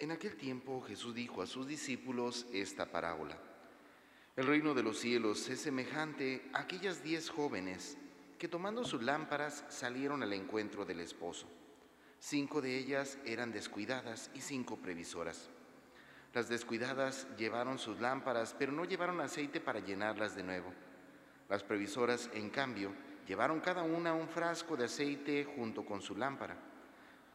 En aquel tiempo Jesús dijo a sus discípulos esta parábola. El reino de los cielos es semejante a aquellas diez jóvenes que tomando sus lámparas salieron al encuentro del esposo. Cinco de ellas eran descuidadas y cinco previsoras. Las descuidadas llevaron sus lámparas, pero no llevaron aceite para llenarlas de nuevo. Las previsoras, en cambio, llevaron cada una un frasco de aceite junto con su lámpara.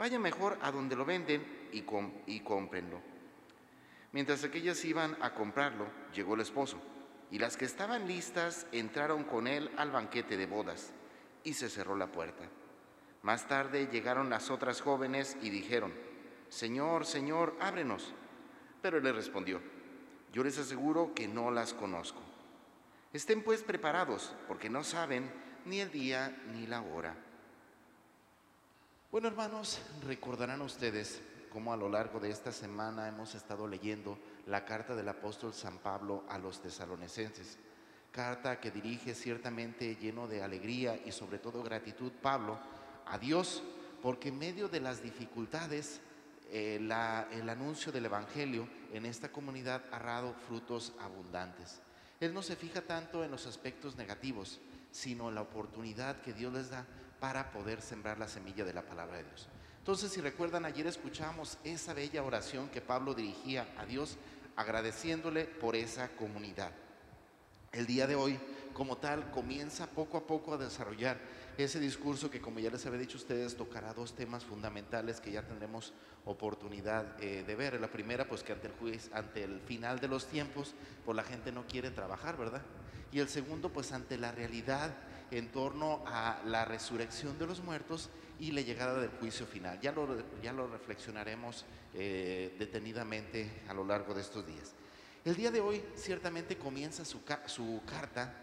Vaya mejor a donde lo venden y, y cómprenlo. Mientras aquellas iban a comprarlo, llegó el esposo, y las que estaban listas entraron con él al banquete de bodas, y se cerró la puerta. Más tarde llegaron las otras jóvenes y dijeron, Señor, Señor, ábrenos. Pero él les respondió, yo les aseguro que no las conozco. Estén pues preparados, porque no saben ni el día ni la hora. Bueno, hermanos, recordarán ustedes cómo a lo largo de esta semana hemos estado leyendo la carta del apóstol San Pablo a los tesalonicenses. Carta que dirige ciertamente lleno de alegría y sobre todo gratitud Pablo a Dios, porque en medio de las dificultades eh, el anuncio del Evangelio en esta comunidad ha dado frutos abundantes. Él no se fija tanto en los aspectos negativos, sino en la oportunidad que Dios les da para poder sembrar la semilla de la palabra de Dios. Entonces, si recuerdan, ayer escuchamos esa bella oración que Pablo dirigía a Dios agradeciéndole por esa comunidad. El día de hoy, como tal, comienza poco a poco a desarrollar ese discurso que, como ya les había dicho a ustedes, tocará dos temas fundamentales que ya tendremos oportunidad eh, de ver. La primera, pues que ante el, juicio, ante el final de los tiempos, pues la gente no quiere trabajar, ¿verdad? Y el segundo, pues ante la realidad en torno a la resurrección de los muertos y la llegada del juicio final. Ya lo, ya lo reflexionaremos eh, detenidamente a lo largo de estos días. El día de hoy ciertamente comienza su, su carta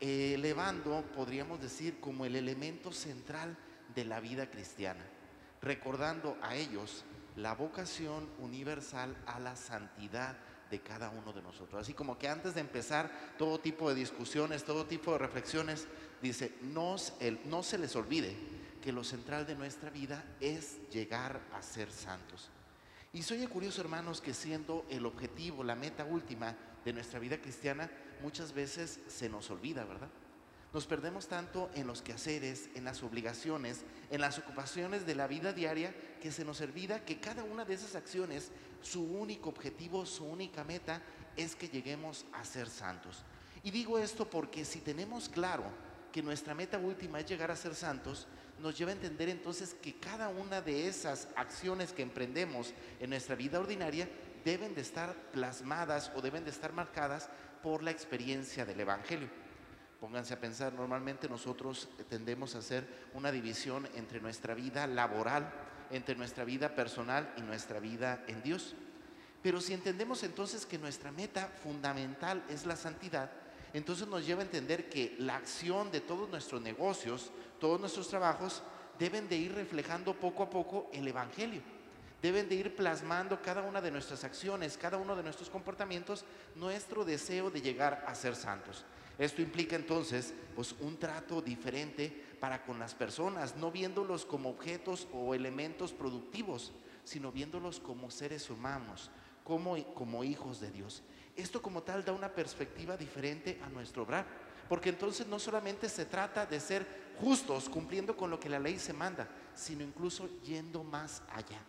elevando, podríamos decir, como el elemento central de la vida cristiana, recordando a ellos la vocación universal a la santidad de cada uno de nosotros. Así como que antes de empezar todo tipo de discusiones, todo tipo de reflexiones, dice, no, no se les olvide que lo central de nuestra vida es llegar a ser santos. Y soy curioso, hermanos, que siendo el objetivo, la meta última de nuestra vida cristiana, muchas veces se nos olvida, ¿verdad? Nos perdemos tanto en los quehaceres, en las obligaciones, en las ocupaciones de la vida diaria, que se nos olvida que cada una de esas acciones, su único objetivo, su única meta, es que lleguemos a ser santos. Y digo esto porque si tenemos claro que nuestra meta última es llegar a ser santos, nos lleva a entender entonces que cada una de esas acciones que emprendemos en nuestra vida ordinaria deben de estar plasmadas o deben de estar marcadas por la experiencia del Evangelio. Pónganse a pensar, normalmente nosotros tendemos a hacer una división entre nuestra vida laboral, entre nuestra vida personal y nuestra vida en Dios. Pero si entendemos entonces que nuestra meta fundamental es la santidad, entonces nos lleva a entender que la acción de todos nuestros negocios, todos nuestros trabajos, deben de ir reflejando poco a poco el Evangelio deben de ir plasmando cada una de nuestras acciones, cada uno de nuestros comportamientos, nuestro deseo de llegar a ser santos. Esto implica entonces pues un trato diferente para con las personas, no viéndolos como objetos o elementos productivos, sino viéndolos como seres humanos, como, como hijos de Dios. Esto como tal da una perspectiva diferente a nuestro obrar, porque entonces no solamente se trata de ser justos cumpliendo con lo que la ley se manda, sino incluso yendo más allá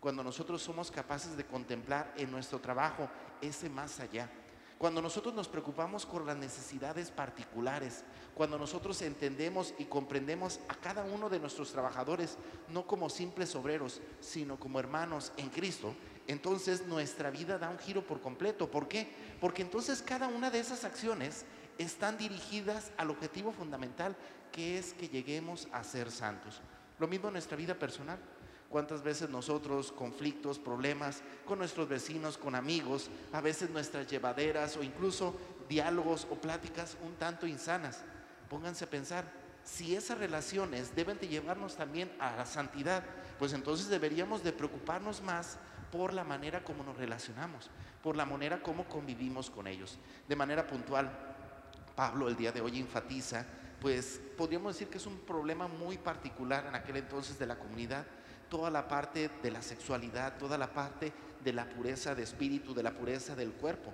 cuando nosotros somos capaces de contemplar en nuestro trabajo ese más allá. Cuando nosotros nos preocupamos por las necesidades particulares, cuando nosotros entendemos y comprendemos a cada uno de nuestros trabajadores no como simples obreros, sino como hermanos en Cristo, entonces nuestra vida da un giro por completo. ¿Por qué? Porque entonces cada una de esas acciones están dirigidas al objetivo fundamental, que es que lleguemos a ser santos. Lo mismo en nuestra vida personal. ¿Cuántas veces nosotros conflictos, problemas con nuestros vecinos, con amigos, a veces nuestras llevaderas o incluso diálogos o pláticas un tanto insanas? Pónganse a pensar, si esas relaciones deben de llevarnos también a la santidad, pues entonces deberíamos de preocuparnos más por la manera como nos relacionamos, por la manera como convivimos con ellos. De manera puntual, Pablo el día de hoy enfatiza, pues podríamos decir que es un problema muy particular en aquel entonces de la comunidad, toda la parte de la sexualidad, toda la parte de la pureza de espíritu, de la pureza del cuerpo.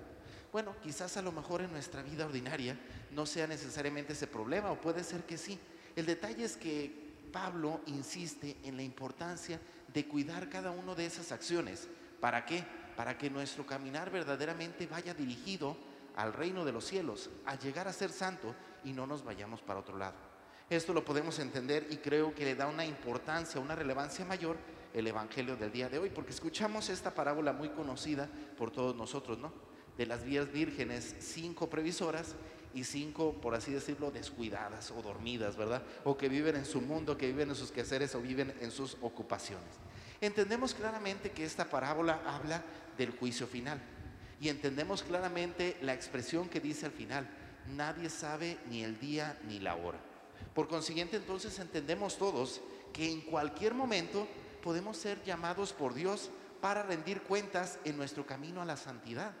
Bueno, quizás a lo mejor en nuestra vida ordinaria no sea necesariamente ese problema, o puede ser que sí. El detalle es que Pablo insiste en la importancia de cuidar cada una de esas acciones. ¿Para qué? Para que nuestro caminar verdaderamente vaya dirigido al reino de los cielos, a llegar a ser santo y no nos vayamos para otro lado. Esto lo podemos entender y creo que le da una importancia, una relevancia mayor el Evangelio del día de hoy, porque escuchamos esta parábola muy conocida por todos nosotros, ¿no? De las vías vírgenes, cinco previsoras y cinco, por así decirlo, descuidadas o dormidas, ¿verdad? O que viven en su mundo, que viven en sus quehaceres o viven en sus ocupaciones. Entendemos claramente que esta parábola habla del juicio final y entendemos claramente la expresión que dice al final, nadie sabe ni el día ni la hora. Por consiguiente, entonces entendemos todos que en cualquier momento podemos ser llamados por Dios para rendir cuentas en nuestro camino a la santidad,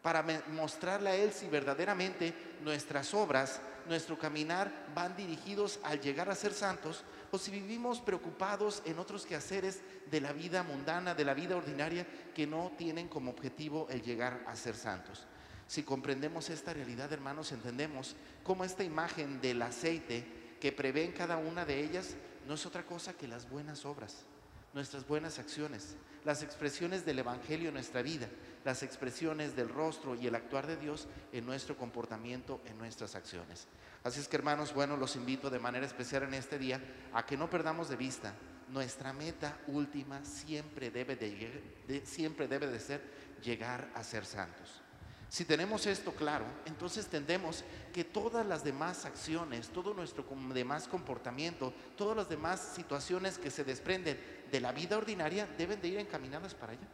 para mostrarle a Él si verdaderamente nuestras obras, nuestro caminar van dirigidos al llegar a ser santos o si vivimos preocupados en otros quehaceres de la vida mundana, de la vida ordinaria, que no tienen como objetivo el llegar a ser santos. Si comprendemos esta realidad, hermanos, entendemos cómo esta imagen del aceite que prevé en cada una de ellas no es otra cosa que las buenas obras, nuestras buenas acciones, las expresiones del Evangelio en nuestra vida, las expresiones del rostro y el actuar de Dios en nuestro comportamiento, en nuestras acciones. Así es que hermanos, bueno, los invito de manera especial en este día a que no perdamos de vista nuestra meta última siempre debe de, siempre debe de ser llegar a ser santos. Si tenemos esto claro, entonces entendemos que todas las demás acciones, todo nuestro demás comportamiento, todas las demás situaciones que se desprenden de la vida ordinaria deben de ir encaminadas para allá.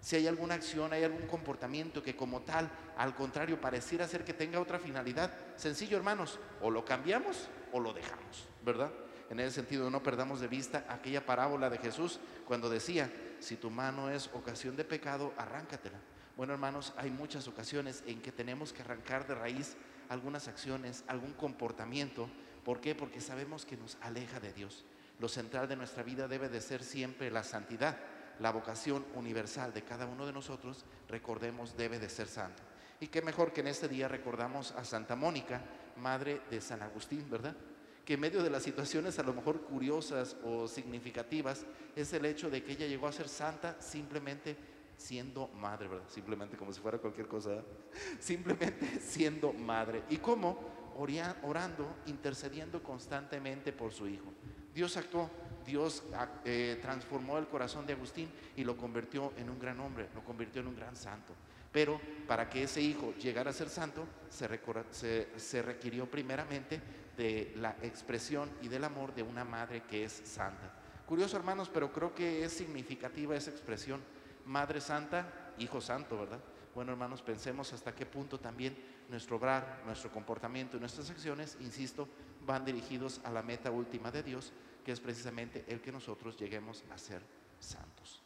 Si hay alguna acción, hay algún comportamiento que como tal, al contrario, pareciera ser que tenga otra finalidad, sencillo hermanos, o lo cambiamos o lo dejamos, ¿verdad? En ese sentido, no perdamos de vista aquella parábola de Jesús cuando decía, si tu mano es ocasión de pecado, arráncatela bueno, hermanos, hay muchas ocasiones en que tenemos que arrancar de raíz algunas acciones, algún comportamiento. ¿Por qué? Porque sabemos que nos aleja de Dios. Lo central de nuestra vida debe de ser siempre la santidad. La vocación universal de cada uno de nosotros, recordemos, debe de ser santo. Y qué mejor que en este día recordamos a Santa Mónica, madre de San Agustín, ¿verdad? que en medio de las situaciones a lo mejor curiosas o significativas es el hecho de que ella llegó a ser santa simplemente siendo madre. Simplemente como si fuera cualquier cosa, simplemente siendo madre. ¿Y cómo? Orando, intercediendo constantemente por su hijo. Dios actuó, Dios ah, eh, transformó el corazón de Agustín y lo convirtió en un gran hombre, lo convirtió en un gran santo. Pero para que ese hijo llegara a ser santo, se, se requirió primeramente de la expresión y del amor de una madre que es santa. Curioso hermanos, pero creo que es significativa esa expresión Madre Santa, Hijo Santo, ¿verdad? Bueno, hermanos, pensemos hasta qué punto también nuestro obrar, nuestro comportamiento y nuestras acciones, insisto, van dirigidos a la meta última de Dios, que es precisamente el que nosotros lleguemos a ser santos.